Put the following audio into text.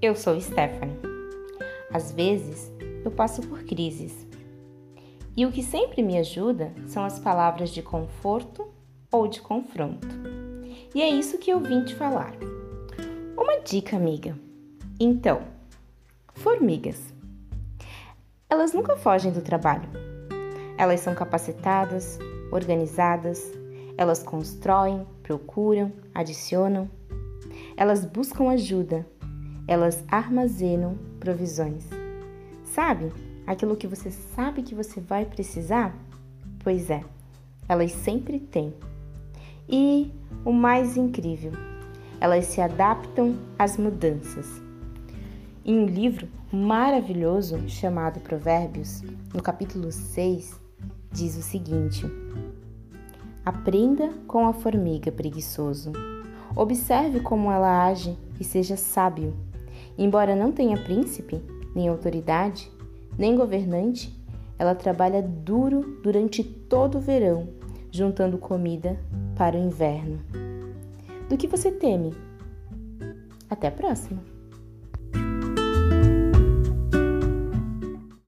Eu sou Stephanie. Às vezes, eu passo por crises. E o que sempre me ajuda são as palavras de conforto ou de confronto. E é isso que eu vim te falar. Uma dica, amiga. Então, formigas. Elas nunca fogem do trabalho. Elas são capacitadas, organizadas, elas constroem, procuram, adicionam. Elas buscam ajuda, elas armazenam provisões. Sabe aquilo que você sabe que você vai precisar? Pois é, elas sempre têm. E o mais incrível, elas se adaptam às mudanças. Em um livro maravilhoso chamado Provérbios, no capítulo 6, diz o seguinte: Aprenda com a formiga preguiçoso. Observe como ela age e seja sábio. Embora não tenha príncipe, nem autoridade, nem governante, ela trabalha duro durante todo o verão, juntando comida para o inverno. Do que você teme? Até a próxima!